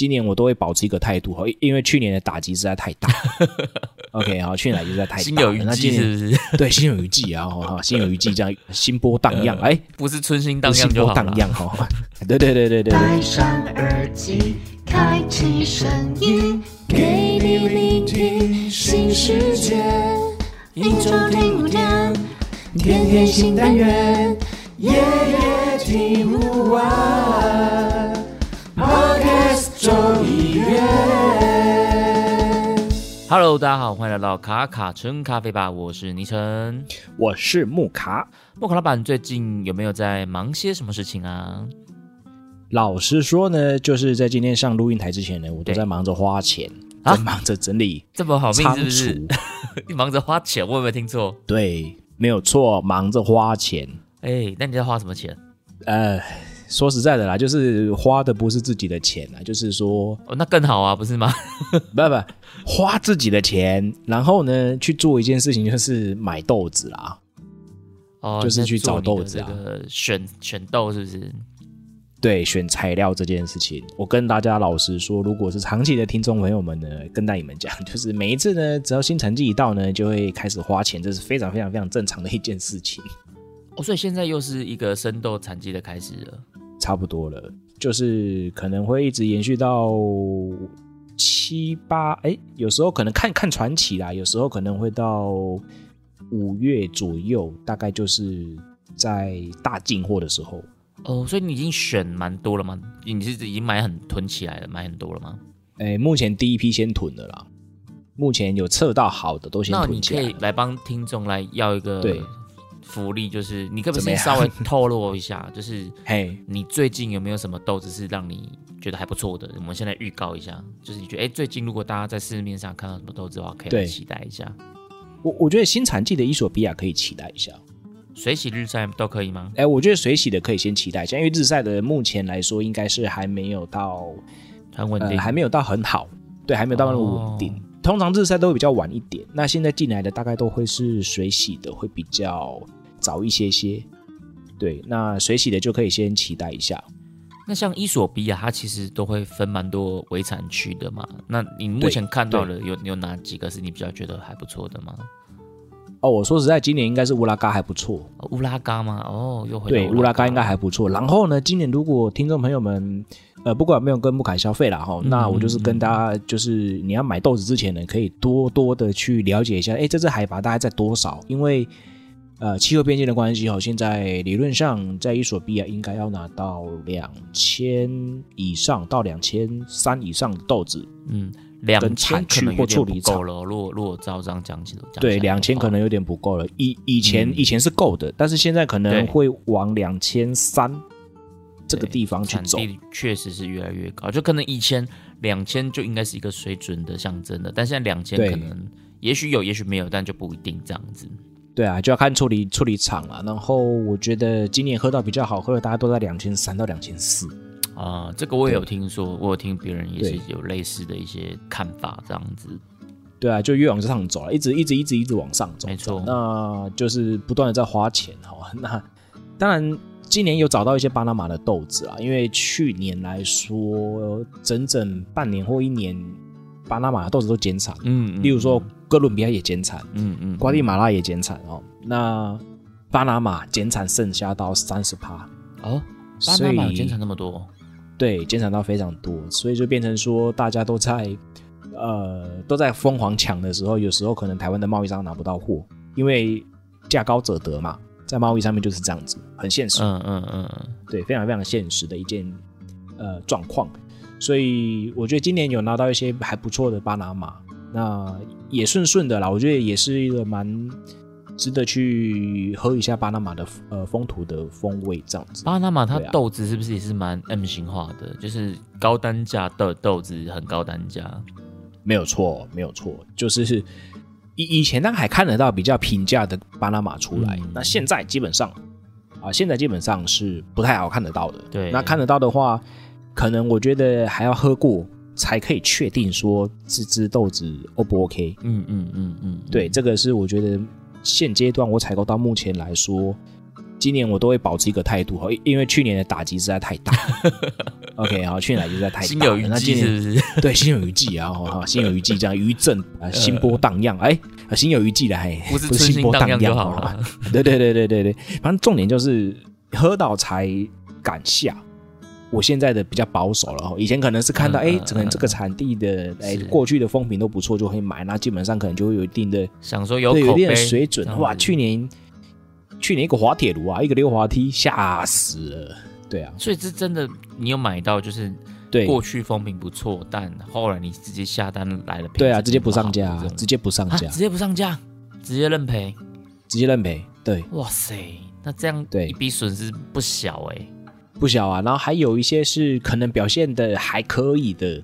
今年我都会保持一个态度哈，因为去年的打击实在太大。OK，好，去年实在太大，心有余悸是不是？对，心有余悸啊，哈，心有余悸，这样心波荡漾，哎，不是春心荡漾就好荡漾 哈，对对对对对。戴上耳机，开启声音，给你聆听新世界。一周听五天，天天新单元，夜夜听不完。Hello，大家好，欢迎来到卡卡城咖啡吧，我是倪晨，我是木卡。木卡老板最近有没有在忙些什么事情啊？老实说呢，就是在今天上录音台之前呢，我都在忙着花钱，在忙着整理，这么好命是不是？你忙着花钱，我有没有听错？对，没有错，忙着花钱。哎，那你在花什么钱？呃。说实在的啦，就是花的不是自己的钱啊，就是说，哦，那更好啊，不是吗？不不，花自己的钱，然后呢去做一件事情，就是买豆子啦。哦，就是去找豆子啊，选选豆是不是？对，选材料这件事情，我跟大家老实说，如果是长期的听众朋友们呢，跟大你们讲，就是每一次呢，只要新成绩一到呢，就会开始花钱，这是非常非常非常正常的一件事情。哦，所以现在又是一个生豆产季的开始了。差不多了，就是可能会一直延续到七八，哎，有时候可能看看传奇啦，有时候可能会到五月左右，大概就是在大进货的时候。哦，所以你已经选蛮多了吗？你是已经买很囤起来了，买很多了吗？哎，目前第一批先囤的啦，目前有测到好的都先囤起来。那你可以来帮听众来要一个对。福利就是，你可不可以稍微透露一下，就是嘿，你最近有没有什么豆子是让你觉得还不错的？我们现在预告一下，就是你觉得，哎，最近如果大家在市面上看到什么豆子的话，可以期待一下。我我觉得新产季的伊索比亚可以期待一下，水洗日晒都可以吗？哎，我觉得水洗的可以先期待一下，因为日晒的目前来说应该是还没有到很稳定，还没有到很好，对，还没有到那么稳定。通常日晒都会比较晚一点，那现在进来的大概都会是水洗的，会比较。早一些些，对，那水洗的就可以先期待一下。那像伊索比亚，它其实都会分蛮多围产区的嘛。那你目前看到了有有哪几个是你比较觉得还不错的吗？哦，我说实在，今年应该是乌拉嘎还不错。乌拉嘎吗？哦，又回对乌拉嘎应该还不错。然后呢，今年如果听众朋友们，呃，不管有没有跟木凯消费了哈，那我就是跟大家，就是你要买豆子之前呢，可以多多的去了解一下，哎，这只海拔大概在多少？因为呃，气候变迁的关系哦，现在理论上在伊索比亚应该要拿到两千以上到两千三以上的豆子，嗯，两千可能有点不够了。如果如果照这样讲起来，对，两千可能有点不够了。以以前以前是够的，但是现在可能会往两千三这个地方去走。确实是越来越高，就可能以前两千就应该是一个水准的象征的，但现在两千可能也许有，也许没有，但就不一定这样子。对啊，就要看处理处理厂了。然后我觉得今年喝到比较好喝的，大家都在两千三到两千四啊。这个我也有听说，我有听别人也是有类似的一些看法，这样子。对啊，就越往上走了，一直一直一直一直往上走。没错，那就是不断的在花钱哈。那当然，今年有找到一些巴拿马的豆子啊，因为去年来说，整整半年或一年。巴拿马的豆子都减产，嗯，例如说哥伦比亚也减产，嗯嗯，瓜地马拉也减产哦。那巴拿马减产剩下到三十趴。哦，巴拿马减产那么多，对，减产到非常多，所以就变成说大家都在呃都在疯狂抢的时候，有时候可能台湾的贸易商拿不到货，因为价高者得嘛，在贸易上面就是这样子，很现实，嗯嗯嗯，对，非常非常现实的一件呃状况。所以我觉得今年有拿到一些还不错的巴拿马，那也顺顺的啦。我觉得也是一个蛮值得去喝一下巴拿马的呃风土的风味这样子。巴拿马它豆子是不是也是蛮 M 型化的？就是高单价的豆子很高单价，没有错，没有错。就是以以前那还看得到比较平价的巴拿马出来，那现在基本上啊，现在基本上是不太好看得到的。对，那看得到的话。可能我觉得还要喝过才可以确定说这支豆子 O 不 OK？嗯嗯嗯嗯，对，这个是我觉得现阶段我采购到目前来说今年我都会保持一个态度哈，因为去年的打击实在太大。OK，好，去年打击实在太大。心有余悸是不是？对，心有余悸啊，哈，心有余悸这样余震啊，心波荡漾，哎，心有余悸的，哎，不是心波荡漾就好了。对对对对对对，反正重点就是喝到才敢下。我现在的比较保守了，以前可能是看到哎，可能这个产地的哎过去的风评都不错，就会买，那基本上可能就会有一定的想说有有一定的水准。哇，去年。去年一个滑铁卢啊，一个溜滑梯，吓死了。对啊，所以这真的，你有买到就是对过去风评不错，但后来你直接下单来了，对啊，直接不上架，直接不上架，直接不上架，直接认赔，直接认赔。对，哇塞，那这样对一笔损失不小哎，不小啊。然后还有一些是可能表现的还可以的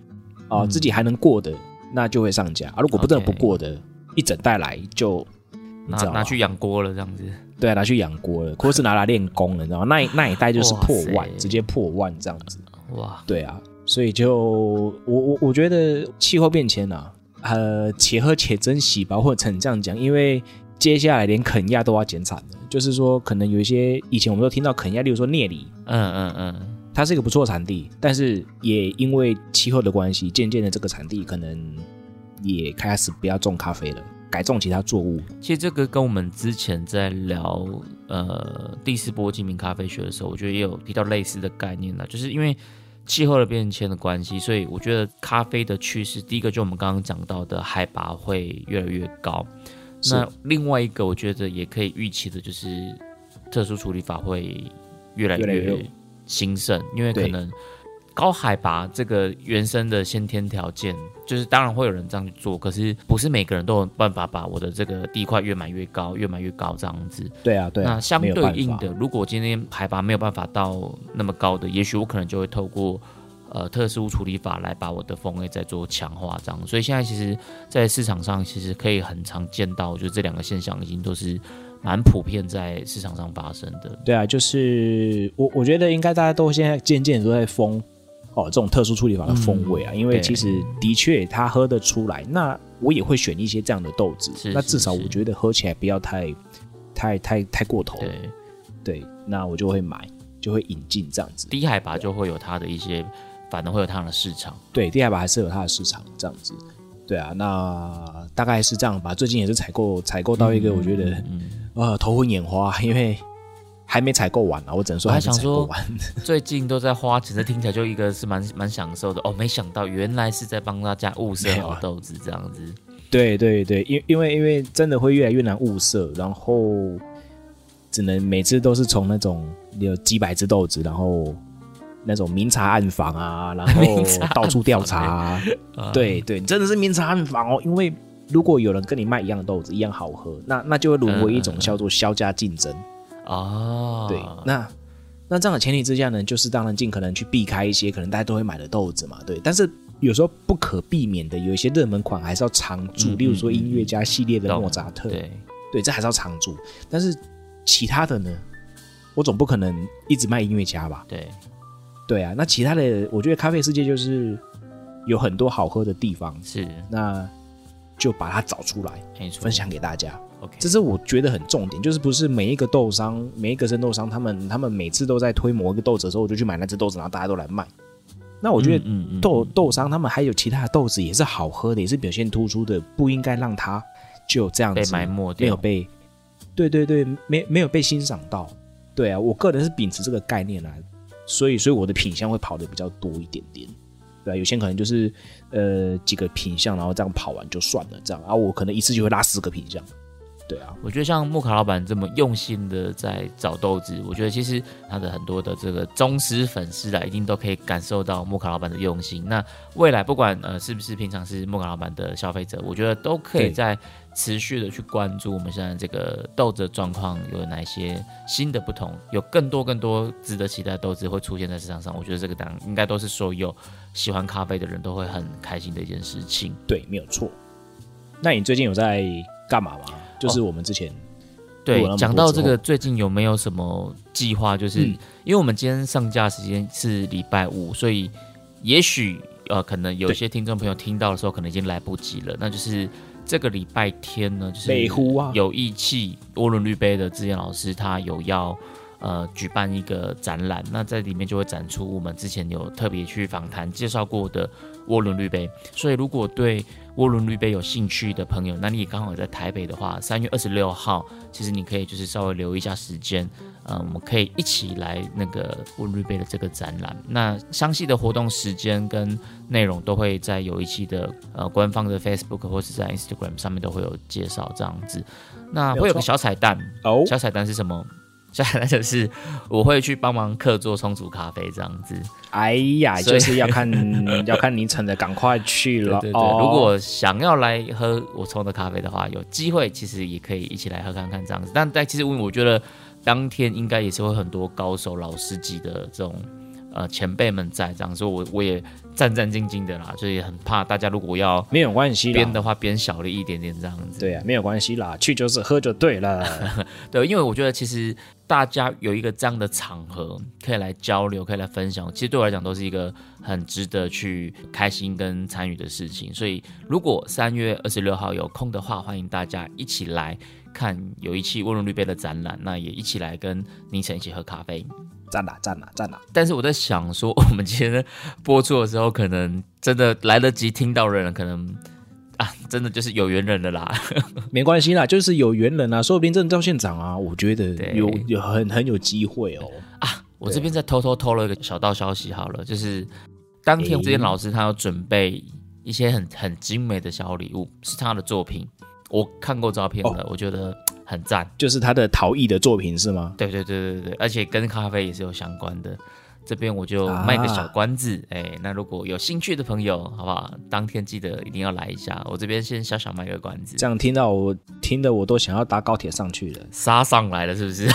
啊，自己还能过的，那就会上架啊。如果不真的不过的，一整袋来就拿拿去养锅了这样子。对啊，拿去养锅了，或是拿来练功了，你知道吗？那那一代就是破万，直接破万这样子。哇，对啊，所以就我我我觉得气候变迁啊，呃，且喝且珍惜吧，或者成这样讲，因为接下来连肯亚都要减产了，就是说可能有一些以前我们都听到肯亚，例如说聂里，嗯嗯嗯，它是一个不错产地，但是也因为气候的关系，渐渐的这个产地可能也开始不要种咖啡了。改种其他作物，其实这个跟我们之前在聊呃第四波精品咖啡学的时候，我觉得也有提到类似的概念了。就是因为气候的变迁的关系，所以我觉得咖啡的趋势，第一个就我们刚刚讲到的海拔会越来越高。那另外一个，我觉得也可以预期的就是特殊处理法会越来越兴盛，因为可能。高海拔这个原生的先天条件，就是当然会有人这样去做，可是不是每个人都有办法把我的这个地块越买越高，越买越高这样子。对啊，对。那相对应的，如果今天海拔没有办法到那么高的，也许我可能就会透过呃特殊处理法来把我的风味再做强化这样。所以现在其实，在市场上其实可以很常见到，就这两个现象已经都是蛮普遍在市场上发生的。对啊，就是我我觉得应该大家都现在渐渐都在疯。哦，这种特殊处理法的风味啊，因为其实的确他喝得出来，那我也会选一些这样的豆子，那至少我觉得喝起来不要太、太、太、太过头。对，对，那我就会买，就会引进这样子。低海拔就会有它的一些，反而会有它的市场。对，低海拔还是有它的市场这样子。对啊，那大概是这样吧。最近也是采购，采购到一个我觉得，呃，头昏眼花，因为。还没采购完呢，我只能说还想说，最近都在花钱，这听起来就一个是蛮蛮享受的哦。没想到原来是在帮大家物色好豆子这样子。对对对，因因为因为真的会越来越难物色，然后只能每次都是从那种有几百只豆子，然后那种明察暗访啊，然后 到处调查。对对，真的是明察暗访哦。因为如果有人跟你卖一样的豆子，一样好喝，那那就会沦为一种叫做销价竞争。哦，对，那那这样的前提之下呢，就是当然尽可能去避开一些可能大家都会买的豆子嘛，对。但是有时候不可避免的，有一些热门款还是要常驻，例如说音乐家系列的莫扎特，对，对，这还是要常驻。但是其他的呢，我总不可能一直卖音乐家吧？对，对啊。那其他的，我觉得咖啡世界就是有很多好喝的地方，是，那就把它找出来，分享给大家。OK，这是我觉得很重点，就是不是每一个豆商，每一个生豆商，他们他们每次都在推某一个豆子的时候，我就去买那只豆子，然后大家都来卖。那我觉得豆豆商他们还有其他的豆子也是好喝的，也是表现突出的，不应该让它就这样子被埋没掉，没有被，对对对，没没有被欣赏到。对啊，我个人是秉持这个概念来，所以所以我的品相会跑的比较多一点点。对啊，有些可能就是呃几个品相，然后这样跑完就算了，这样啊，我可能一次就会拉四个品相。对啊，我觉得像木卡老板这么用心的在找豆子，我觉得其实他的很多的这个忠实粉丝啊，一定都可以感受到木卡老板的用心。那未来不管呃是不是平常是木卡老板的消费者，我觉得都可以在持续的去关注我们现在这个豆子的状况有哪些新的不同，有更多更多值得期待的豆子会出现在市场上。我觉得这个当应该都是所有喜欢咖啡的人都会很开心的一件事情。对，没有错。那你最近有在干嘛吗？就是我们之前对讲到这个，最近有没有什么计划？就是因为我们今天上架时间是礼拜五，所以也许呃，可能有些听众朋友听到的时候，可能已经来不及了。那就是这个礼拜天呢，就是啊，有义气涡轮绿杯的志燕老师，他有要呃举办一个展览，那在里面就会展出我们之前有特别去访谈介绍过的涡轮滤杯。所以如果对涡轮滤杯有兴趣的朋友，那你也刚好在台北的话，三月二十六号，其实你可以就是稍微留一下时间，呃，我们可以一起来那个涡轮滤杯的这个展览。那详细的活动时间跟内容都会在有一期的呃官方的 Facebook 或是在 Instagram 上面都会有介绍这样子。那会有个小彩蛋哦，小彩蛋是什么？小彩蛋就是我会去帮忙客座冲煮咖啡这样子。哎呀，就是要看要看你成的，赶快去 了。对对对，如果想要来喝我冲的咖啡的话，有机会其实也可以一起来喝看看这样子。但但其实我我觉得当天应该也是会很多高手老师级的这种。呃，前辈们在这样所以，我我也战战兢兢的啦，所以很怕大家如果要没有关系编的话，编小了一点点这样子。对啊，没有关系啦，去就是喝就对了。对，因为我觉得其实大家有一个这样的场合可以来交流，可以来分享，其实对我来讲都是一个很值得去开心跟参与的事情。所以如果三月二十六号有空的话，欢迎大家一起来看有一期温柔绿杯的展览，那也一起来跟宁晨一起喝咖啡。赞啦赞啦赞啦！但是我在想说，我们今天播出的时候，可能真的来得及听到的人，可能啊，真的就是有缘人了啦。没关系啦，就是有缘人啊，说不定真的到现场啊，我觉得有有很很有机会哦。啊，我这边再偷偷偷了一个小道消息，好了，就是当天这间老师他要准备一些很很精美的小礼物，是他的作品，我看过照片了，我觉得。很赞，就是他的陶艺的作品是吗？对对对对对，而且跟咖啡也是有相关的。这边我就卖个小关子，哎，那如果有兴趣的朋友，好不好？当天记得一定要来一下。我这边先小小卖个关子。这样听到我听的我都想要搭高铁上去了，杀上来了是不是？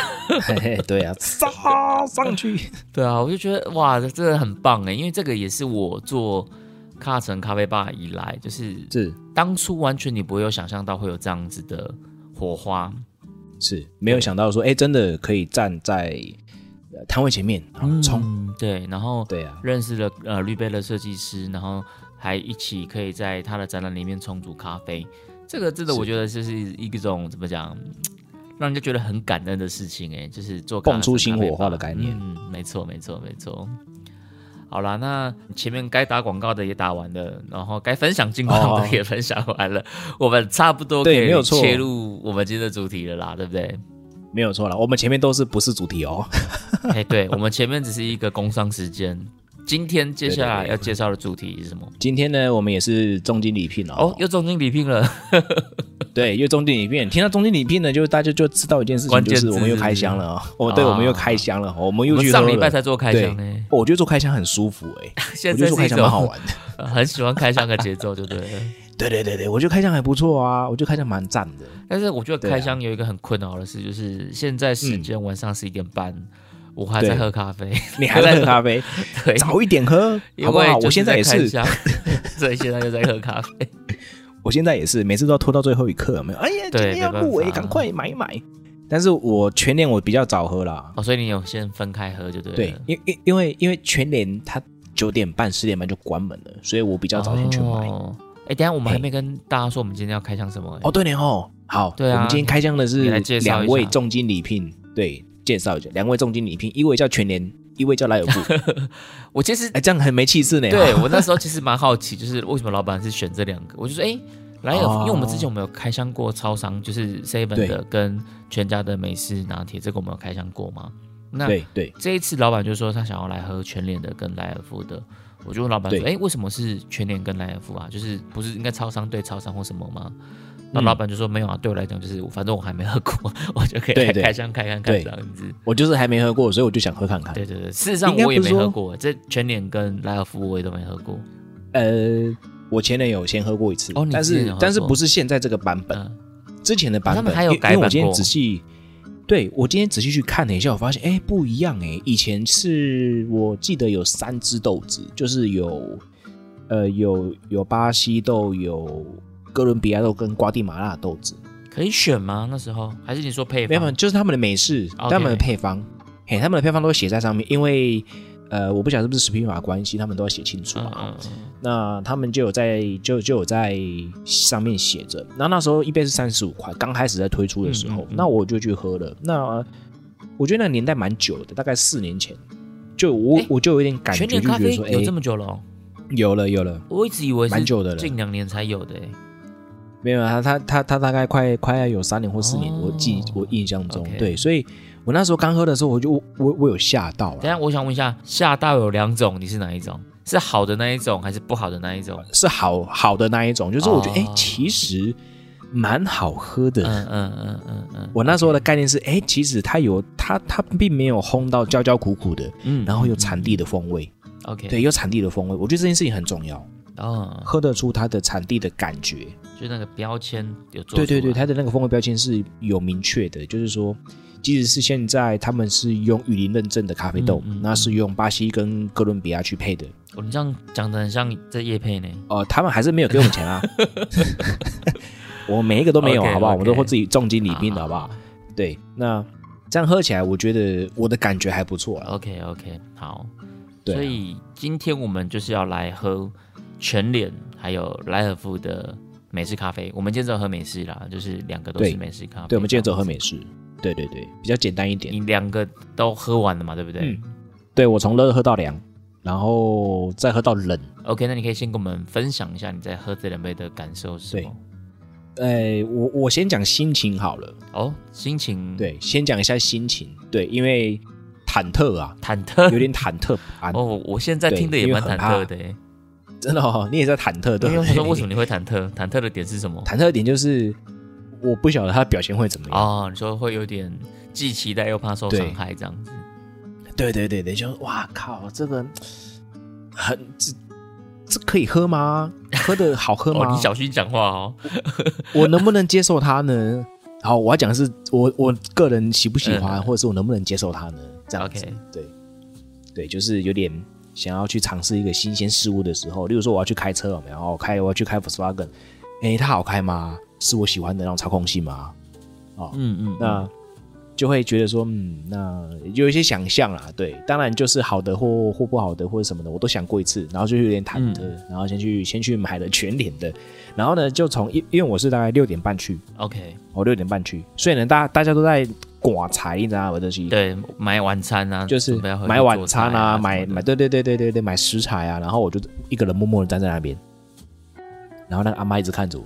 对啊，杀上去。对啊，我就觉得哇，这真的很棒哎，因为这个也是我做卡城咖啡吧以来，就是是当初完全你不会有想象到会有这样子的。火花是没有想到说，哎，真的可以站在摊位前面冲，对，然后对啊，认识了呃绿贝的设计师，然后还一起可以在他的展览里面冲煮咖啡，这个真的我觉得就是一种怎么讲，让人家觉得很感恩的事情，哎，就是做蹦出新火花的概念，嗯，没错，没错，没错。好了，那前面该打广告的也打完了，然后该分享近况的也分享完了，我们差不多可以切入我们今天的主题了啦，对不对？没有错了，我们前面都是不是主题哦？哎，对，我们前面只是一个工商时间。今天接下来要介绍的主题是什么？今天呢，我们也是重金礼聘哦。哦，又重金礼聘了。对，又重金礼聘。听到重金礼聘呢，就大家就知道一件事情，就是我们又开箱了哦。哦，对，我们又开箱了。我们又去上礼拜才做开箱呢。我觉得做开箱很舒服哎。现在做开箱蛮好玩的，很喜欢开箱的节奏，对不对？对对对对，我觉得开箱还不错啊，我觉得开箱蛮赞的。但是我觉得开箱有一个很困扰的事，就是现在时间晚上十一点半。我还在喝咖啡，你还在喝咖啡？对，早一点喝，好不好？我现在也是，所以现在又在喝咖啡。我现在也是，每次都要拖到最后一刻，没有？哎呀，今天要入围，赶快买一买。但是我全年我比较早喝啦，哦，所以你有先分开喝就对。对，因因因为因为全年它九点半十点半就关门了，所以我比较早先去买。哎，等下我们还没跟大家说我们今天要开箱什么？哦，对，年后好，对啊，我们今天开箱的是两位重金礼聘，对。介绍一下，两位重金礼聘，一位叫全联，一位叫莱尔富。我其实哎，这样很没气势呢。对我那时候其实蛮好奇，就是为什么老板是选这两个？我就说，哎，莱尔，因为我们之前我们有开箱过超商，就是 seven 的跟全家的美式拿铁，这个我们有开箱过吗？那对对，这一次老板就说他想要来喝全联的跟莱尔富的，我就问老板说，哎，为什么是全联跟莱尔富啊？就是不是应该超商对超商或什么吗？那老板就说没有啊，对我来讲就是，反正我还没喝过，我就可以开箱开看看这样子。我就是还没喝过，所以我就想喝看看。对对对，事实上我也没喝过，这全脸跟莱尔富我也都没喝过。呃，我前年有先喝过一次，哦但是但是不是现在这个版本，之前的版本还有改版我今天仔细，对我今天仔细去看了一下，我发现哎不一样哎，以前是我记得有三只豆子，就是有呃有有巴西豆有。哥伦比亚豆跟瓜地马拉豆子可以选吗？那时候还是你说配方？没有，就是他们的美式，他们的配方，嘿，他们的配方都会写在上面。因为呃，我不晓得是不是食品法关系，他们都要写清楚嘛。那他们就有在就就有在上面写着。那那时候一杯是三十五块，刚开始在推出的时候，那我就去喝了。那我觉得那个年代蛮久的，大概四年前，就我我就有点感觉，就觉得说，有这么久了？有了有了，我一直以为蛮久的了，近两年才有的。没有啊，他他他大概快快要有三年或四年，我记我印象中，对，所以我那时候刚喝的时候，我就我我有吓到。等下，我想问一下，吓到有两种，你是哪一种？是好的那一种，还是不好的那一种？是好好的那一种，就是我觉得哎，其实蛮好喝的。嗯嗯嗯嗯嗯。我那时候的概念是，哎，其实它有它它并没有烘到焦焦苦苦的，嗯，然后有产地的风味。OK，对，有产地的风味，我觉得这件事情很重要。哦，喝得出它的产地的感觉，就那个标签有做。对对对，它的那个风味标签是有明确的，就是说，即使是现在他们是用雨林认证的咖啡豆，那是用巴西跟哥伦比亚去配的。哦，你这样讲的很像在叶配呢。哦，他们还是没有给我们钱啊。我每一个都没有，好不好？我都会自己重金礼宾的，好不好？对，那这样喝起来，我觉得我的感觉还不错。OK OK，好。所以今天我们就是要来喝。全脸还有莱尔夫的美式咖啡，我们今天只喝美式啦，就是两个都是美式咖啡。对，我们今天只喝美式。对对对，比较简单一点。你两个都喝完了嘛？对不对？嗯。对，我从热喝到凉，然后再喝到冷。OK，那你可以先跟我们分享一下你在喝这两杯的感受是什么？呃，我我先讲心情好了。哦，心情。对，先讲一下心情。对，因为忐忑啊，忐忑，有点忐忑。哦，我现在听的也蛮忐忑的。真的哦，你也在忐忑，对因为说为什么你会忐忑？忐忑的点是什么？忐忑的点就是我不晓得他的表现会怎么样哦。你说会有点既期待又怕受伤害这样子。对对对对，就哇靠，这个很这这可以喝吗？喝的好喝吗？你小心讲话哦。我能不能接受它呢？好，我要讲的是我我个人喜不喜欢，或者是我能不能接受它呢？这样子，对对，就是有点。想要去尝试一个新鲜事物的时候，例如说我要去开车，然后开我要去开 Volkswagen，哎，它好开吗？是我喜欢的那种操控性吗？哦，嗯嗯，那就会觉得说，嗯，那有一些想象啦，对，当然就是好的或或不好的或者什么的，我都想过一次，然后就有点忐忑，然后先去先去买了全脸的，然后呢，就从因因为我是大概六点半去，OK，我六点半去，所以呢，大大家都在。寡财，你知道吗？这些对买晚餐啊，就是买晚餐啊，买买对对对对对对买食材啊，然后我就一个人默默的站在那边，然后那个阿妈一直看着我，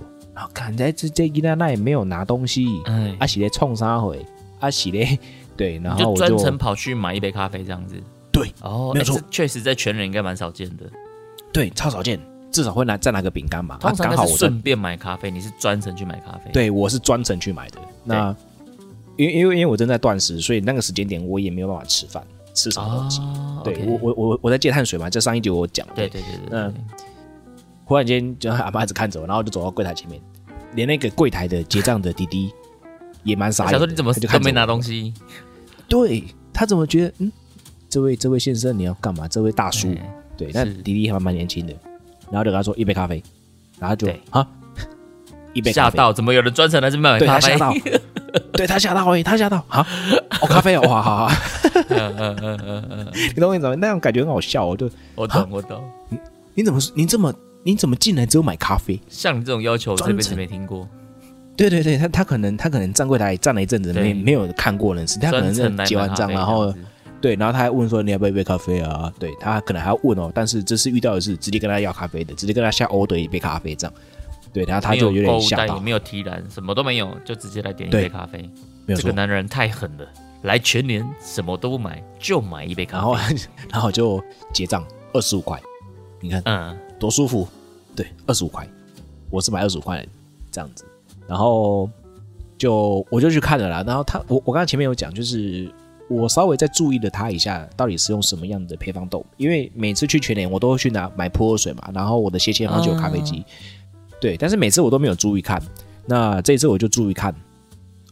看在这这伊娜那也没有拿东西，嗯阿喜咧冲啥回，阿喜咧 对，然后我就专程跑去买一杯咖啡这样子，对，哦，没错，确实在全人应该蛮少见的，对，超少见，至少会拿再拿个饼干嘛，通常我顺便买咖啡，你是专程去买咖啡，对我是专程去买的，那。因为因为因为我正在断食，所以那个时间点我也没有办法吃饭，吃什么东西？对我我我我在戒碳水嘛，这上一集我讲。对对对对。嗯。忽然间，就阿妈一直看着我，然后就走到柜台前面，连那个柜台的结账的滴滴也蛮傻眼。想说你怎么都没拿东西？对他怎么觉得？嗯，这位这位先生你要干嘛？这位大叔，对，那滴滴还蛮年轻的，然后就跟他说一杯咖啡，然后就啊，一杯吓到，怎么有人专程来这边买咖啡？对他吓到哎，他吓到啊！哦，咖啡哦，哇，好好，嗯嗯嗯嗯嗯，你懂我意思吗？那种感觉很好笑，我就我懂我懂。你你怎么你这么你怎么进来只有买咖啡？像你这种要求，这辈子没听过。对对对，他他可能他可能站柜台站了一阵子，没没有看过人事，他可能是结完账，然后对，然后他还问说你要不要一杯咖啡啊？对他可能还要问哦，但是这次遇到的是直接跟他要咖啡的，直接跟他下 order 一杯咖啡这样。对，然后他就有点吓到，没有提篮，什么都没有，就直接来点一杯咖啡。没有这个男人太狠了，来全年什么都不买，就买一杯咖啡，然后 然后就结账二十五块。你看，嗯，多舒服。对，二十五块，我是买二十五块这样子。然后就我就去看了啦。然后他，我我刚才前面有讲，就是我稍微再注意了他一下，到底是用什么样的配方豆。因为每次去全联，我都会去拿买普洱水嘛，然后我的斜切方就有咖啡机。对，但是每次我都没有注意看，那这次我就注意看，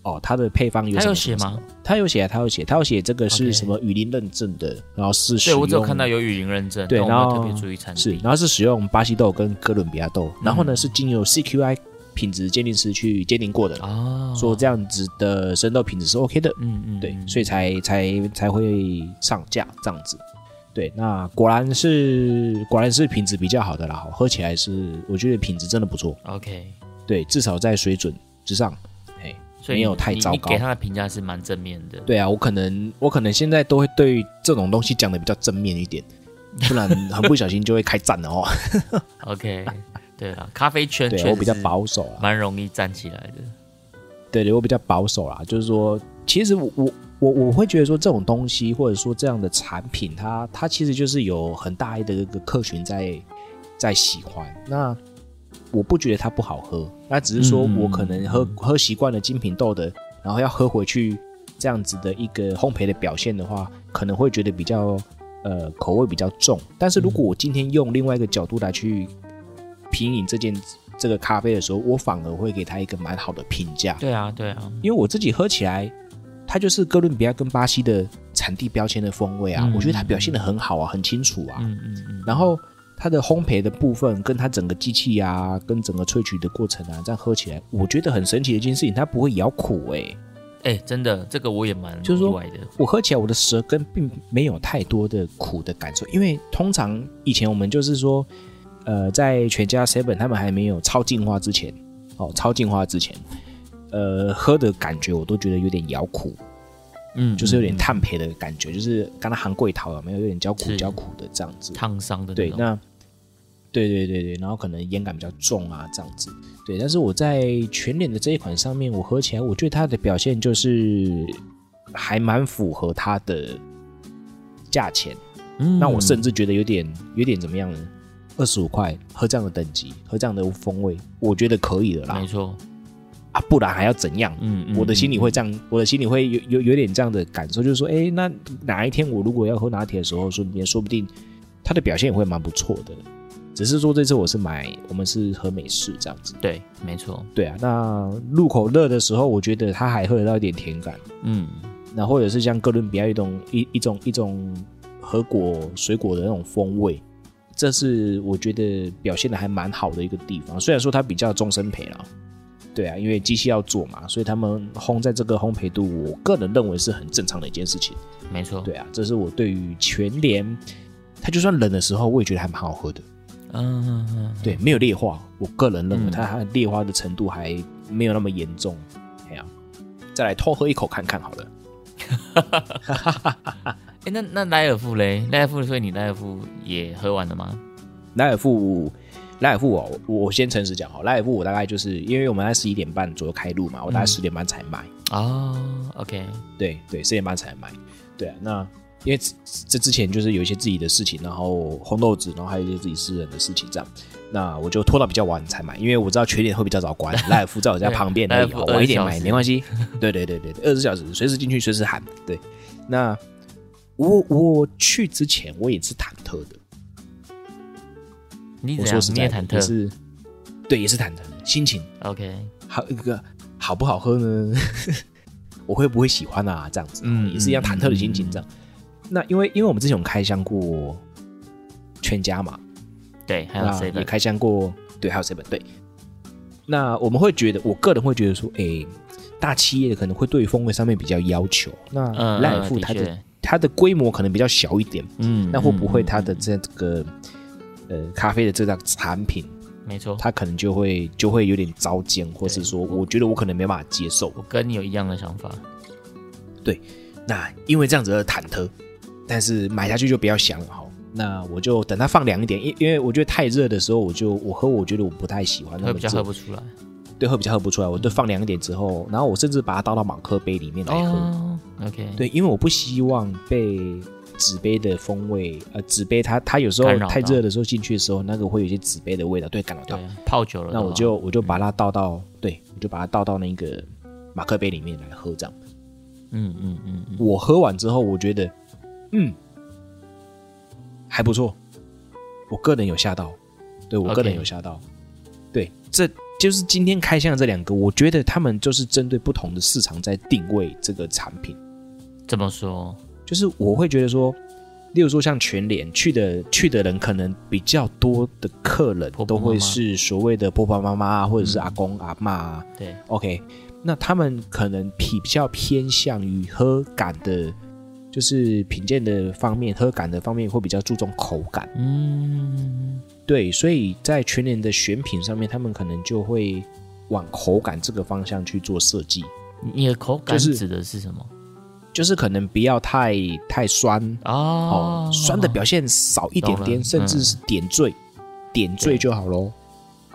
哦，它的配方有他有写吗？他有写，他有写，他有写这个是什么雨林认证的，然后是对我只有看到有雨林认证，对，然后特别注意产地，是，然后是使用巴西豆跟哥伦比亚豆，然后呢是经由 CQI 品质鉴定师去鉴定过的，哦，说这样子的生豆品质是 OK 的，嗯嗯，对，所以才才才会上架这样子。对，那果然是果然是品质比较好的啦，喝起来是我觉得品质真的不错。OK，对，至少在水准之上，嘿，所以没有太糟糕。你给他的评价是蛮正面的。对啊，我可能我可能现在都会对这种东西讲的比较正面一点，不然很不小心就会开战了哦。OK，对了，咖啡圈对我比较保守，蛮容易站起来的。对对，我比较保守啦，就是说，其实我我我我会觉得说，这种东西或者说这样的产品，它它其实就是有很大的一个客群在在喜欢。那我不觉得它不好喝，那只是说我可能喝喝习惯了精品豆的，然后要喝回去这样子的一个烘焙的表现的话，可能会觉得比较呃口味比较重。但是如果我今天用另外一个角度来去品饮这件。这个咖啡的时候，我反而会给他一个蛮好的评价。对啊，对啊，因为我自己喝起来，它就是哥伦比亚跟巴西的产地标签的风味啊，我觉得它表现的很好啊，很清楚啊。嗯嗯嗯。然后它的烘焙的部分，跟它整个机器啊，跟整个萃取的过程啊，这样喝起来，我觉得很神奇的一件事情，它不会咬苦哎。哎，真的，这个我也蛮就是说，的。我喝起来我的舌根并没有太多的苦的感受，因为通常以前我们就是说。呃，在全家 seven 他们还没有超进化之前，哦，超进化之前，呃，喝的感觉我都觉得有点咬苦，嗯，就是有点碳焙的感觉，就是刚刚含桂桃有没有？有点焦苦焦苦的这样子，烫伤的对，那对对对对，然后可能烟感比较重啊这样子，对，但是我在全脸的这一款上面，我喝起来，我觉得它的表现就是还蛮符合它的价钱，嗯，那我甚至觉得有点有点怎么样呢？二十五块喝这样的等级，喝这样的风味，我觉得可以的啦。没错，啊，不然还要怎样？嗯嗯，我的心里会这样，我的心里会有有有点这样的感受，就是说，哎，那哪一天我如果要喝拿铁的时候，说不定说不定它的表现也会蛮不错的。只是说这次我是买，我们是喝美式这样子。对，没错。对啊，那入口热的时候，我觉得它还喝得到一点甜感。嗯，那或者是像哥伦比亚一种一一种一种核果水果的那种风味。这是我觉得表现的还蛮好的一个地方，虽然说它比较终身培了，对啊，因为机器要做嘛，所以他们烘在这个烘焙度，我个人认为是很正常的一件事情。没错，对啊，这是我对于全联，它就算冷的时候，我也觉得还蛮好喝的。嗯嗯嗯，对，没有裂化，我个人认为它裂化的程度还没有那么严重。哎呀，再来偷喝一口看看好了。哎，那那莱尔富嘞？莱尔富，所以你莱尔富也喝完了吗？莱尔富，莱尔富哦，我先诚实讲哈，赖尔富我大概就是因为我们在十一点半左右开录嘛，我大概十点半才买哦。OK，对对，十点半才买。对啊，那因为这之前就是有一些自己的事情，然后红豆子，然后还有一些自己私人的事情这样，那我就拖到比较晚才买，因为我知道缺点会比较早关。赖尔富在我家旁边，晚一点买没关系。对对对对对，二十小时随时进去，随时喊。对，那。我我去之前我也是忐忑的，你说实在忐忑是，对，也是忐忑心情。OK，好一个好不好喝呢？我会不会喜欢啊？这样子，嗯，也是一样忐忑的心情。这样，那因为因为我们之前有开箱过全家嘛，对，还有谁也开箱过？对，还有谁本？对，那我们会觉得，我个人会觉得说，哎，大企业可能会对风味上面比较要求。那赖富它的。它的规模可能比较小一点，嗯，那会不会它的这个呃咖啡的这个产品，没错，它可能就会就会有点糟践，或是说，我觉得我可能没办法接受。我跟你有一样的想法，对，那因为这样子的忐忑，但是买下去就不要想了哈。那我就等它放凉一点，因因为我觉得太热的时候，我就我喝，我觉得我不太喜欢，喝比较喝不出来，对，喝比较喝不出来。我就放凉一点之后，然后我甚至把它倒到马克杯里面来喝。OK，对，因为我不希望被纸杯的风味，呃，纸杯它它有时候太热的时候进去的时候，那个会有一些纸杯的味道，对，干扰到。泡久了，那我就我就把它倒到，对，我就把它倒到那个马克杯里面来喝，这样。嗯嗯嗯，我喝完之后，我觉得，嗯，还不错，我个人有吓到，对我个人有吓到，对，这。就是今天开箱的这两个，我觉得他们就是针对不同的市场在定位这个产品。怎么说？就是我会觉得说，例如说像全联去的去的人，可能比较多的客人都会是所谓的婆婆妈妈啊或者是阿公阿妈。对，OK，那他们可能比较偏向于喝感的，就是品鉴的方面，喝感的方面会比较注重口感。嗯。对，所以在全年的选品上面，他们可能就会往口感这个方向去做设计。你的口感指的是什么？就是可能不要太太酸哦，酸的表现少一点点，甚至是点缀，点缀就好喽。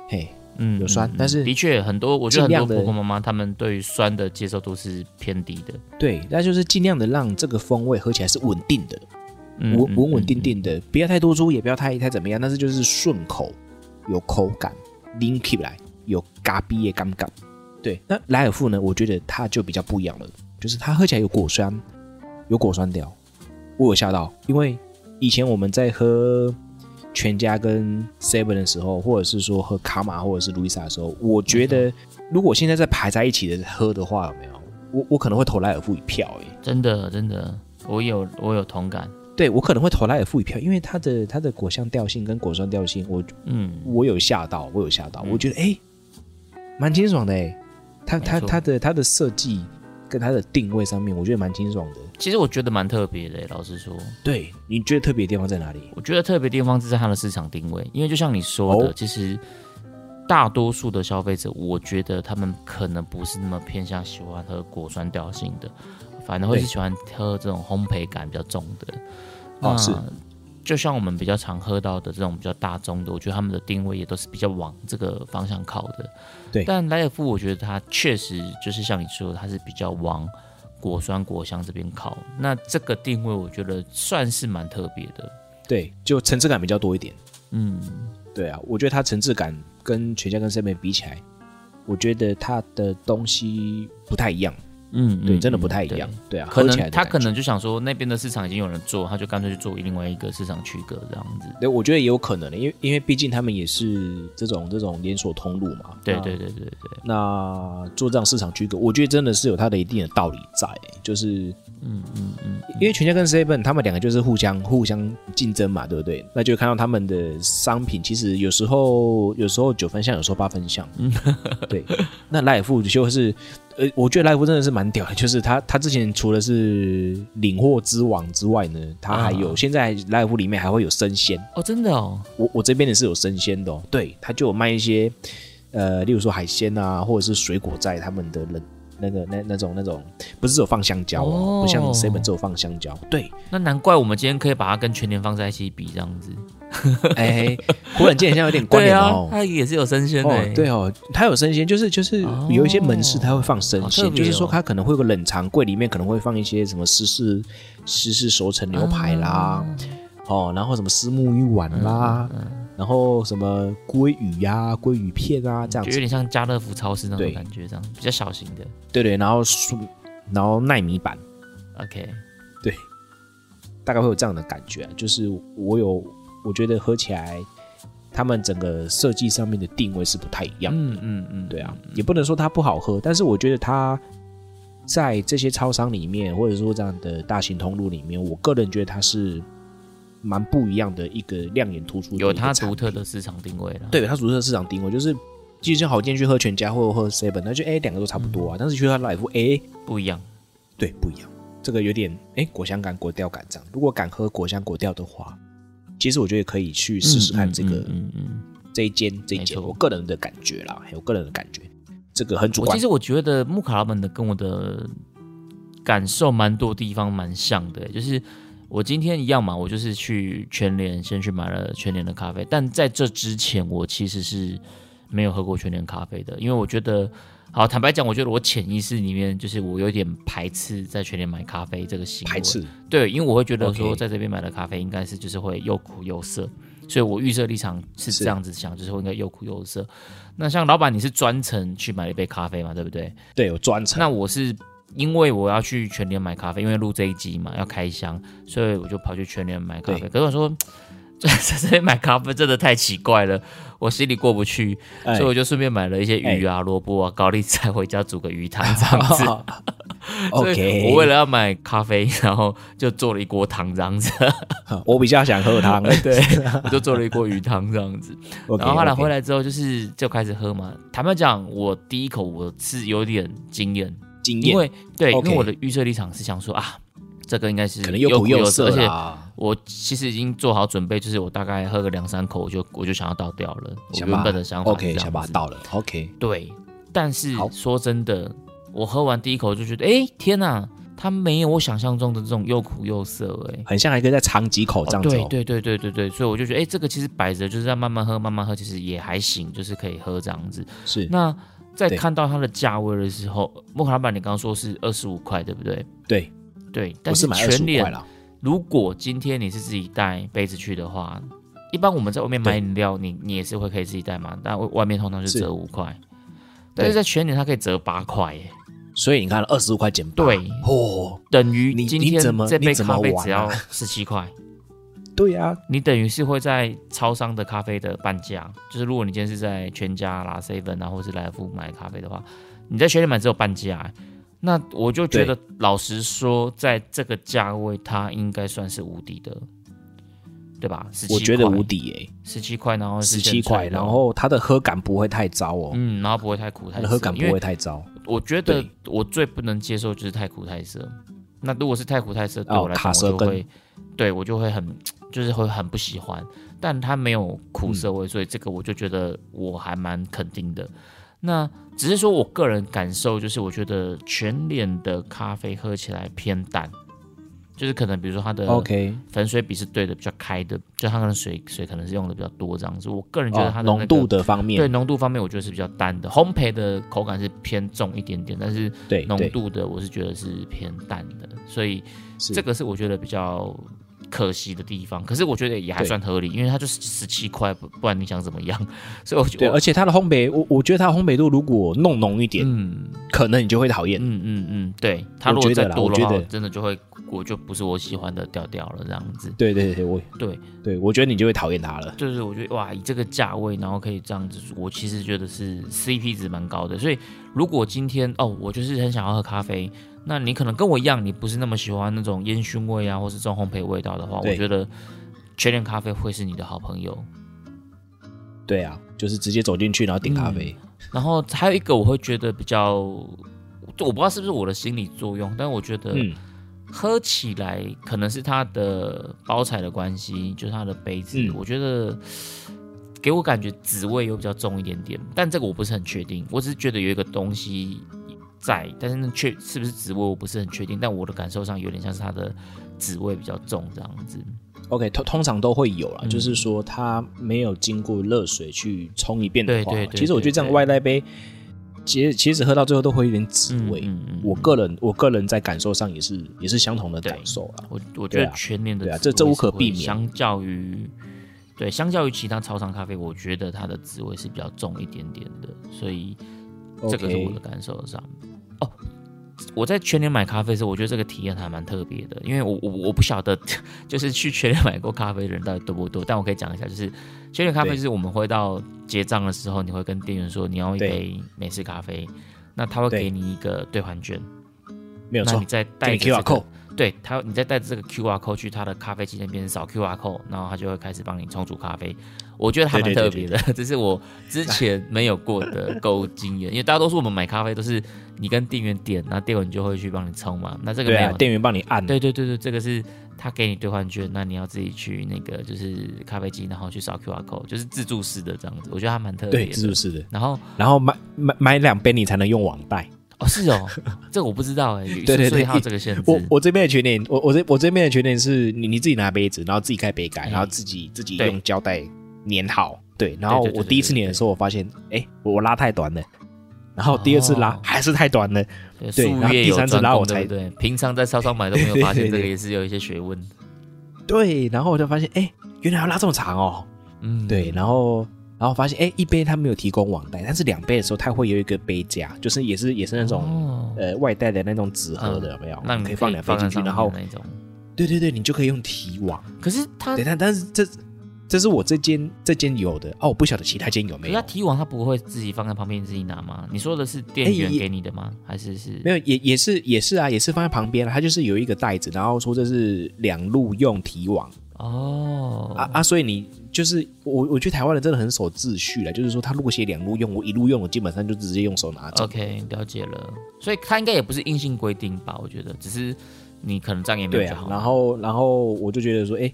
嘿，嗯，有酸，但是的确很多，我觉得很多婆婆妈妈他们对于酸的接受度是偏低的。对，那就是尽量的让这个风味喝起来是稳定的，稳稳稳定定的，不要太多出，也不要太太怎么样，但是就是顺口，有口感，拎起来有嘎逼的感觉。对，那莱尔富呢？我觉得它就比较不一样了。就是它喝起来有果酸，有果酸调，我有吓到。因为以前我们在喝全家跟 Seven 的时候，或者是说喝卡玛或者是路易莎的时候，我觉得如果现在在排在一起的喝的话，有没有？我我可能会投莱尔富一票。哎，真的真的，我有我有同感。对我可能会投莱尔富一票，因为它的它的果香调性跟果酸调性，我嗯我有吓到，我有吓到，我觉得哎蛮清爽的哎，它它它的它的设计。跟它的定位上面，我觉得蛮清爽的。其实我觉得蛮特别的，老实说。对，你觉得特别的地方在哪里？我觉得特别地方是在它的市场定位，因为就像你说的，其实大多数的消费者，我觉得他们可能不是那么偏向喜欢喝果酸调性的，反而会是喜欢喝这种烘焙感比较重的。哦，是。就像我们比较常喝到的这种比较大众的，我觉得他们的定位也都是比较往这个方向靠的。对，但莱尔夫我觉得它确实就是像你说，的，它是比较往果酸果香这边靠。那这个定位我觉得算是蛮特别的。对，就层次感比较多一点。嗯，对啊，我觉得它层次感跟全家跟 seven 比起来，我觉得它的东西不太一样。嗯，对，真的不太一样，对啊，可能他可能就想说那边的市场已经有人做，他就干脆去做另外一个市场区隔这样子。对，我觉得也有可能的，因为因为毕竟他们也是这种这种连锁通路嘛。对对对对对。那做这样市场区隔，我觉得真的是有它的一定的道理在，就是嗯嗯嗯，因为全家跟 seven 他们两个就是互相互相竞争嘛，对不对？那就看到他们的商品其实有时候有时候九分像，有时候八分像。嗯，对。那莱尔富就是。呃，我觉得莱福真的是蛮屌的，就是他他之前除了是领货之王之外呢，他还有现在莱福里面还会有生鲜哦，真的哦，我我这边的是有生鲜的，哦，对，他就有卖一些呃，例如说海鲜啊，或者是水果在他们的冷那个那那种那种，不是只有放香蕉哦，不像 seven 只有放香蕉，对，那难怪我们今天可以把它跟全年放在一起比这样子。哎，火冷健好像有点关联哦。它也是有生鲜的，对哦，它有生鲜，就是就是有一些门市它会放生鲜，就是说它可能会有个冷藏柜，里面可能会放一些什么湿式湿式熟成牛排啦，哦，然后什么丝木鱼丸啦，然后什么鲑鱼呀、鲑鱼片啊，这样就有点像家乐福超市那种感觉，这样比较小型的。对对，然后然后奈米版，OK，对，大概会有这样的感觉，就是我有。我觉得喝起来，他们整个设计上面的定位是不太一样。嗯嗯嗯，对啊，也不能说它不好喝，但是我觉得它在这些超商里面，或者说这样的大型通路里面，我个人觉得它是蛮不一样的一个亮眼突出，有它独特的市场定位了。对，它独特的市场定位就是，其实好，今天去喝全家或者喝 seven，那就哎两个都差不多啊，但是去喝来福哎不一样，对，不一样，这个有点哎果香感、果调感这样。如果敢喝果香果调的话。其实我觉得可以去试试看这个，嗯嗯，这一间这一间，我个人的感觉啦，有个人的感觉，这个很主观。其实我觉得木卡拉本的跟我的感受蛮多地方蛮像的，就是我今天一样嘛，我就是去全联先去买了全联的咖啡，但在这之前我其实是没有喝过全联咖啡的，因为我觉得。好，坦白讲，我觉得我潜意识里面就是我有点排斥在全联买咖啡这个行为。排斥，对，因为我会觉得说在这边买的咖啡应该是就是会又苦又涩，所以我预设立场是这样子想，就是会应该又苦又涩。那像老板，你是专程去买了一杯咖啡嘛？对不对？对，我专程。那我是因为我要去全联买咖啡，因为录这一集嘛要开箱，所以我就跑去全联买咖啡。可是我说。在这边买咖啡真的太奇怪了，我心里过不去，所以我就顺便买了一些鱼啊、萝卜啊、高丽菜回家煮个鱼汤这样子。OK，我为了要买咖啡，然后就做了一锅汤这样子。我比较想喝汤，对，我就做了一锅鱼汤这样子。然后后来回来之后，就是就开始喝嘛。坦白讲，我第一口我是有点惊艳，惊艳，因为对，因为我的预设立场是想说啊。这个应该是可能又苦又涩，而且我其实已经做好准备，就是我大概喝个两三口，我就我就想要倒掉了。我原本的想法，OK，想把它倒了，OK。对，但是说真的，我喝完第一口就觉得，哎，天哪，它没有我想象中的这种又苦又涩，哎，很像还可以再尝几口这样子。对对对对对对，所以我就觉得，哎，这个其实摆着就是在慢慢喝，慢慢喝，其实也还行，就是可以喝这样子。是。那在看到它的价位的时候，莫卡老板，你刚刚说是二十五块，对不对？对对，但是全脸，如果今天你是自己带杯子去的话。一般我们在外面买饮料，你你也是会可以自己带嘛？但外面通常是折五块，但是在全年它可以折八块耶。所以你看，二十五块减对哦，等于今天这杯咖啡只要十七块。对呀，你等于是会在超商的咖啡的半价，就是如果你今天是在全家啦、seven 啊，或是来福买咖啡的话，你在全年买只有半价。那我就觉得，老实说，在这个价位，它应该算是无敌的。对吧？我觉得无敌诶，十七块，然后十七块，然后它的喝感不会太糟哦，嗯，然后不会太苦太涩，喝感不会太糟。我觉得我最不能接受就是太苦太涩。那如果是太苦太涩，对我来讲我就会，对我就会很，就是会很不喜欢。但它没有苦涩味，所以这个我就觉得我还蛮肯定的。那只是说我个人感受，就是我觉得全脸的咖啡喝起来偏淡。就是可能，比如说它的粉水比是对的，比较开的，就它可能水水可能是用的比较多这样子。我个人觉得它的浓度的方面，对浓度方面，我觉得是比较淡的。烘焙的口感是偏重一点点，但是对浓度的我是觉得是偏淡的，所以这个是我觉得比较可惜的地方。可是我觉得也还算合理，因为它就是十七块，不不然你想怎么样？所以我觉得，而且它的烘焙，我我觉得它烘焙度如果弄浓一点，嗯，可能你就会讨厌。嗯嗯嗯，对，它如果再多的话，真的就会。我就不是我喜欢的调调了，这样子。对对对，我对对，我觉得你就会讨厌它了。就是我觉得哇，以这个价位，然后可以这样子，我其实觉得是 CP 值蛮高的。所以如果今天哦，我就是很想要喝咖啡，那你可能跟我一样，你不是那么喜欢那种烟熏味啊，或是这种烘焙味道的话，我觉得全联咖啡会是你的好朋友。对啊，就是直接走进去然后点咖啡。然后还有一个我会觉得比较，我不知道是不是我的心理作用，但我觉得。喝起来可能是它的包材的关系，就是它的杯子，我觉得给我感觉紫味又比较重一点点，但这个我不是很确定，我只是觉得有一个东西在，但是那确是不是紫味我不是很确定，但我的感受上有点像是它的紫味比较重这样子。OK，通通常都会有啦，就是说它没有经过热水去冲一遍的话，其实我觉得这样外带杯。其实其实喝到最后都会有点紫味，嗯嗯我个人我个人在感受上也是也是相同的感受啊。我我觉得全年的对啊，这这无可避免。相较于对，相较于其他超商咖啡，我觉得它的滋味是比较重一点点的，所以这个是我的感受上。哦。我在全年买咖啡的时候，我觉得这个体验还蛮特别的，因为我我我不晓得，就是去全年买过咖啡的人到底多不多，但我可以讲一下，就是全年咖啡就是我们会到结账的时候，你会跟店员说你要一杯美式咖啡，那他会给你一个兑换券，没有错，你再带着这个，对他，你再带着这个 Q R code 去他的咖啡机那边扫 Q R code，然后他就会开始帮你冲煮咖啡。我觉得还蛮特别的，这是我之前没有过的购物经验。因为大多数我们买咖啡都是你跟店员点，那店员就会去帮你冲嘛。那这个没有，店员帮你按。对对对对，这个是他给你兑换券，那你要自己去那个就是咖啡机，然后去扫 QR code，就是自助式的这样子。我觉得还蛮特别。对，自助式的。然后然后买买买两杯你才能用网贷。哦，是哦，这我不知道 哎。对对对，这个限制。我我这边的缺点，我我这我这边的缺点是你你自己拿杯子，然后自己开杯盖，然后自己自己用胶带粘好。对，然后我第一次粘的时候，我发现，哎，我拉太短了。然后第二次拉还是太短了。对，然后第三次拉我才对。平常在超商买都没有发现，这个也是有一些学问。对，然后我就发现，哎，原来要拉这么长哦。嗯，对，然后然后发现，哎，一杯它没有提供网袋，但是两杯的时候，它会有一个杯架，就是也是也是那种呃外带的那种纸盒的，有没有？那你可以放两杯进去，然后那种。对对对，你就可以用提网。可是它，但但是这。这是我这间这间有的哦，我不晓得其他间有没有。那提网它不会自己放在旁边自己拿吗？你说的是店员给你的吗？还是是？没有，也也是也是啊，也是放在旁边它就是有一个袋子，然后说这是两路用提网。哦，啊啊，所以你就是我，我觉得台湾人真的很守秩序了，就是说他如果写两路用，我一路用，我基本上就直接用手拿走。OK，了解了。所以他应该也不是硬性规定吧？我觉得只是你可能这样也没有好。然后然后我就觉得说，哎。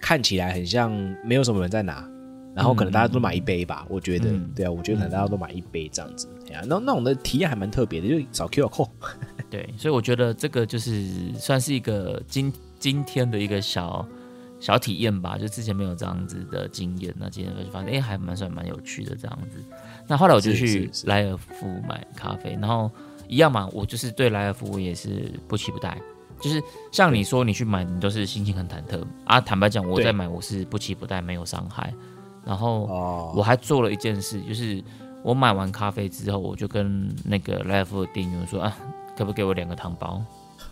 看起来很像没有什么人在拿，然后可能大家都买一杯吧，我觉得，对啊，我觉得可能大家都买一杯这样子，哎呀，那那种的体验还蛮特别的，就扫 QR code。对，所以我觉得这个就是算是一个今今天的一个小小体验吧，就之前没有这样子的经验，那今天就发现哎，还蛮算蛮有趣的这样子。那后来我就去莱尔夫买咖啡，然后一样嘛，我就是对莱尔夫我也是不期不待。就是像你说，你去买，你都是心情很忐忑啊。坦白讲，我在买，我是不期不待，没有伤害。然后我还做了一件事，就是我买完咖啡之后，我就跟那个莱尔夫的店员说啊，可不可以给我两个糖包？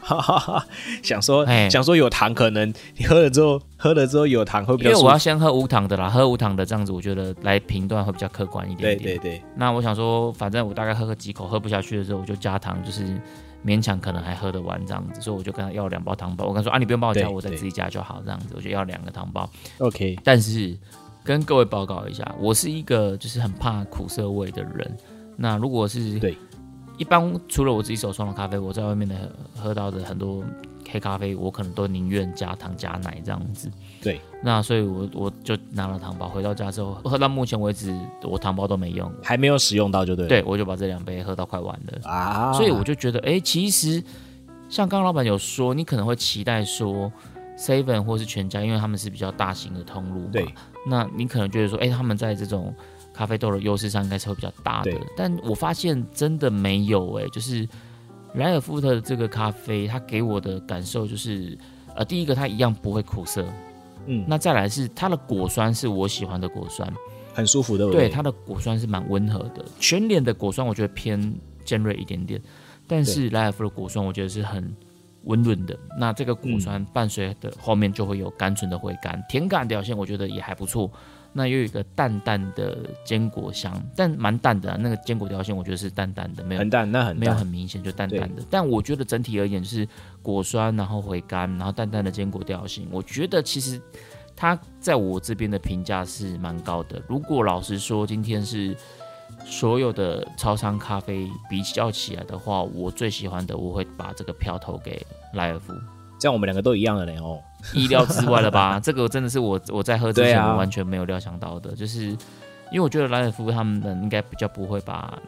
哈哈哈，想说想说有糖，可能你喝了之后，喝了之后有糖会比较。因为我要先喝无糖的啦，喝无糖的这样子，我觉得来评断会比较客观一点点。对对对。那我想说，反正我大概喝个几口，喝不下去的时候，我就加糖，就是。勉强可能还喝得完这样子，所以我就跟他要两包糖包。我跟他说啊，你不用帮我加，我在自己加就好这样子。我就要两个糖包。OK。但是跟各位报告一下，我是一个就是很怕苦涩味的人。那如果是对，一般除了我自己手冲的咖啡，我在外面的喝到的很多。黑咖啡，我可能都宁愿加糖加奶这样子。对，那所以，我我就拿了糖包，回到家之后喝到目前为止，我糖包都没用，还没有使用到就对。对，我就把这两杯喝到快完了啊。所以我就觉得，哎，其实像刚刚老板有说，你可能会期待说，seven 或是全家，因为他们是比较大型的通路嘛。对。那你可能觉得说，哎，他们在这种咖啡豆的优势上应该是会比较大的。但我发现真的没有，哎，就是。莱尔富特的这个咖啡，它给我的感受就是，呃，第一个它一样不会苦涩，嗯，那再来是它的果酸是我喜欢的果酸，很舒服的，对，它的果酸是蛮温和的。全脸的果酸我觉得偏尖锐一点点，但是莱尔富的果酸我觉得是很温润的。那这个果酸伴随的后面就会有甘醇的回甘，甜感表现我觉得也还不错。那又有一个淡淡的坚果香，但蛮淡的啊。那个坚果调性，我觉得是淡淡的，没有很淡，那很没有很明显，就淡淡的。但我觉得整体而言是果酸，然后回甘，然后淡淡的坚果调性。我觉得其实它在我这边的评价是蛮高的。如果老实说，今天是所有的超商咖啡比较起来的话，我最喜欢的，我会把这个票投给莱尔夫。这样我们两个都一样的嘞哦。意料之外了吧？这个真的是我我在喝之前我完全没有料想到的，就是因为我觉得莱尔夫他们应该比较不会把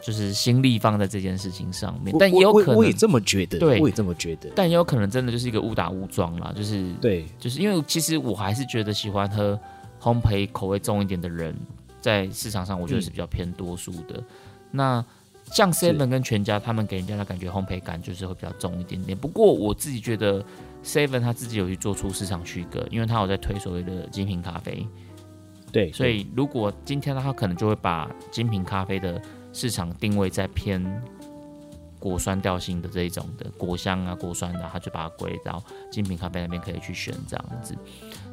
就是心力放在这件事情上面，但也有可能我也这么觉得，对，我也这么觉得，但也有可能真的就是一个误打误撞啦，就是对，就是因为其实我还是觉得喜欢喝烘焙口味重一点的人，在市场上我觉得是比较偏多数的。那像 Seven 跟全家，他们给人家的感觉烘焙感就是会比较重一点点。不过我自己觉得。Seven 他自己有去做出市场区隔，因为他有在推所谓的精品咖啡，对，所以如果今天他可能就会把精品咖啡的市场定位在偏果酸调性的这一种的果香啊、果酸的，他就把它归到精品咖啡那边可以去选这样子。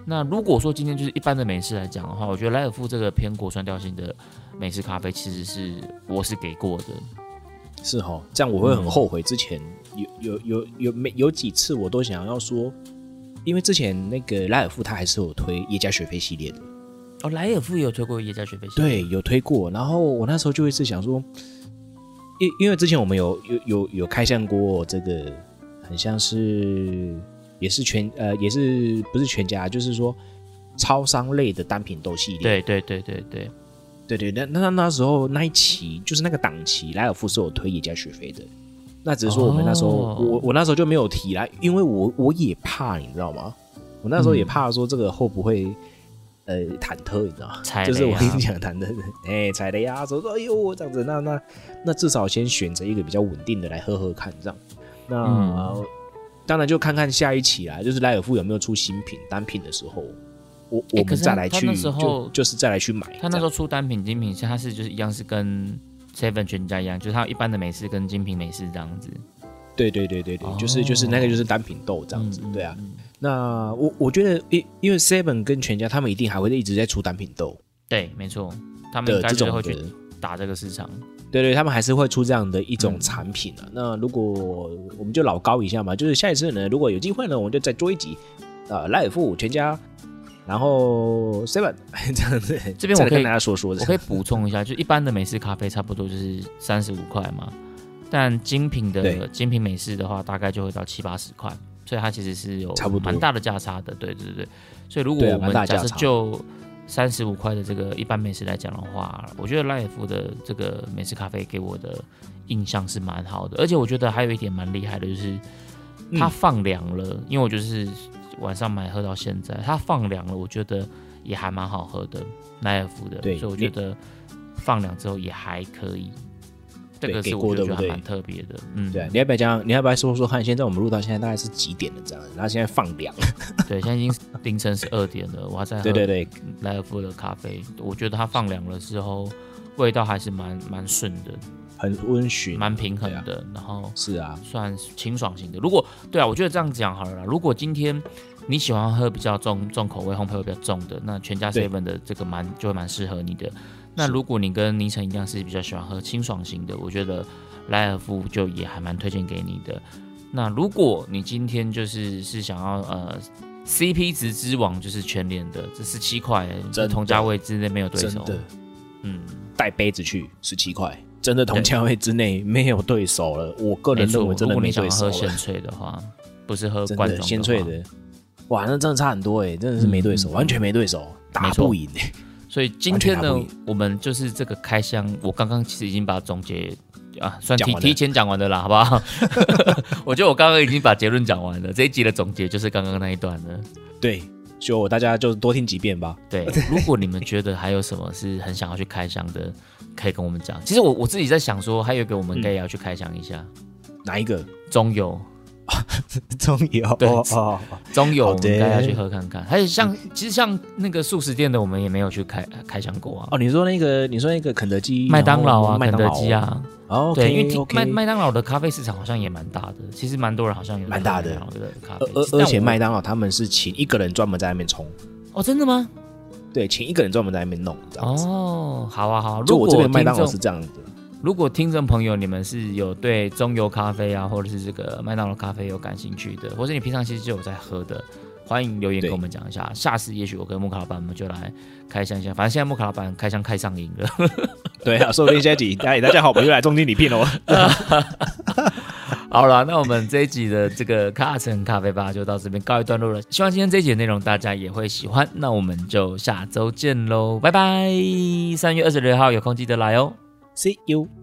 那如果说今天就是一般的美式来讲的话，我觉得莱尔富这个偏果酸调性的美式咖啡，其实是我是给过的。是哈，这样我会很后悔。之前有有有有没有几次我都想要说，因为之前那个莱尔富他还是有推叶加雪菲系列的。哦，莱尔富也有推过叶加雪菲系列。对，有推过。然后我那时候就会是想说，因因为之前我们有有有有开箱过这个，很像是也是全呃也是不是全家，就是说超商类的单品豆系列。对对对对对。对对，那那那时候那一期就是那个档期，莱尔富是有推野加雪飞的。那只是说我们那时候，我我那时候就没有提啦，因为我我也怕，你知道吗？我那时候也怕说这个会不会呃忐忑，你知道吗？就是我跟你讲忐忑，哎，踩雷啊，说说哎呦这样子，那那那至少先选择一个比较稳定的来喝喝看，这样。那当然就看看下一期啦，就是莱尔富有没有出新品单品的时候。我我们再来去，就就是再来去买。他那时候出单品、精品，他是就是一样是跟 Seven 全家一样，就是他一般的美式跟精品美式这样子。对对对对对，就是就是那个就是单品豆这样子，对啊。那我我觉得，因因为 Seven 跟全家他们一定还会一直在出单品豆。对，没错，他们这种会去打这个市场。对对，他们还是会出这样的一种产品啊。那如果我们就老高一下嘛，就是下一次呢，如果有机会呢，我们就再做一集啊，莱尔富全家。然后 seven 这样子，这边我可以跟大家说说，我可以补充一下，就一般的美式咖啡差不多就是三十五块嘛，但精品的精品美式的话，大概就会到七八十块，所以它其实是有差不多蛮大的价差的。对对对，所以如果我们假设就三十五块的这个一般美食来讲的话，我觉得赖尔夫的这个美式咖啡给我的印象是蛮好的，而且我觉得还有一点蛮厉害的，就是它放凉了，因为我就是晚上买喝到现在，它放凉了，我觉得也还蛮好喝的，奈尔福的，所以我觉得放凉之后也还可以。这个是我觉得蛮特别的，嗯，对，你要不要讲？你要不要说说看？现在我们录到现在大概是几点了？这样子，然后现在放凉，对，现在已经凌晨十二点了，我还在喝对对对莱尔夫的咖啡，我觉得它放凉了之后，味道还是蛮蛮顺的，很温驯，蛮平衡的，然后是啊，算清爽型的。如果对啊，我觉得这样讲好了啦。如果今天你喜欢喝比较重重口味、烘焙味比较重的，那全家 seven 的这个蛮就会蛮适合你的。那如果你跟倪晨一样是比较喜欢喝清爽型的，我觉得莱尔夫就也还蛮推荐给你的。那如果你今天就是是想要呃 CP 值之王，就是全联的这十七块，这同价位之内没有对手。嗯，带杯子去十七块，真的同价位之内没有对手了。我个人认为真的没对手喝鲜萃的话，不是喝罐装鲜萃的，哇，那真的差很多哎，真的是没对手，完全没对手，打不赢哎。所以今天呢，我们就是这个开箱，我刚刚其实已经把总结啊，算提提前讲完的啦，好不好？我觉得我刚刚已经把结论讲完了，这一集的总结就是刚刚那一段了。对，就大家就多听几遍吧。对，如果你们觉得还有什么是很想要去开箱的，可以跟我们讲。其实我我自己在想说，还有一个我们应该也要去开箱一下，哪一个？中油。中油对哦，中油大家去喝看看。还有像其实像那个素食店的，我们也没有去开开箱过啊。哦，你说那个你说那个肯德基、麦当劳啊、肯德基啊。哦，对，因为麦麦当劳的咖啡市场好像也蛮大的，其实蛮多人好像有蛮大的咖啡。而而且麦当劳他们是请一个人专门在那边冲。哦，真的吗？对，请一个人专门在那边弄。哦，好啊好。就我这边麦当劳是这样的。如果听众朋友你们是有对中油咖啡啊，或者是这个麦当劳咖啡有感兴趣的，或者你平常其实就有在喝的，欢迎留言跟我们讲一下。下次也许我跟木卡老板我们就来开箱一下。反正现在木卡老板开箱开上瘾了。对啊，说不定下集哎大家好，我们又来中间礼聘喽。好了，那我们这一集的这个卡城咖啡吧就到这边告一段落了。希望今天这一集的内容大家也会喜欢。那我们就下周见喽，拜拜！三月二十六号有空记得来哦。See you.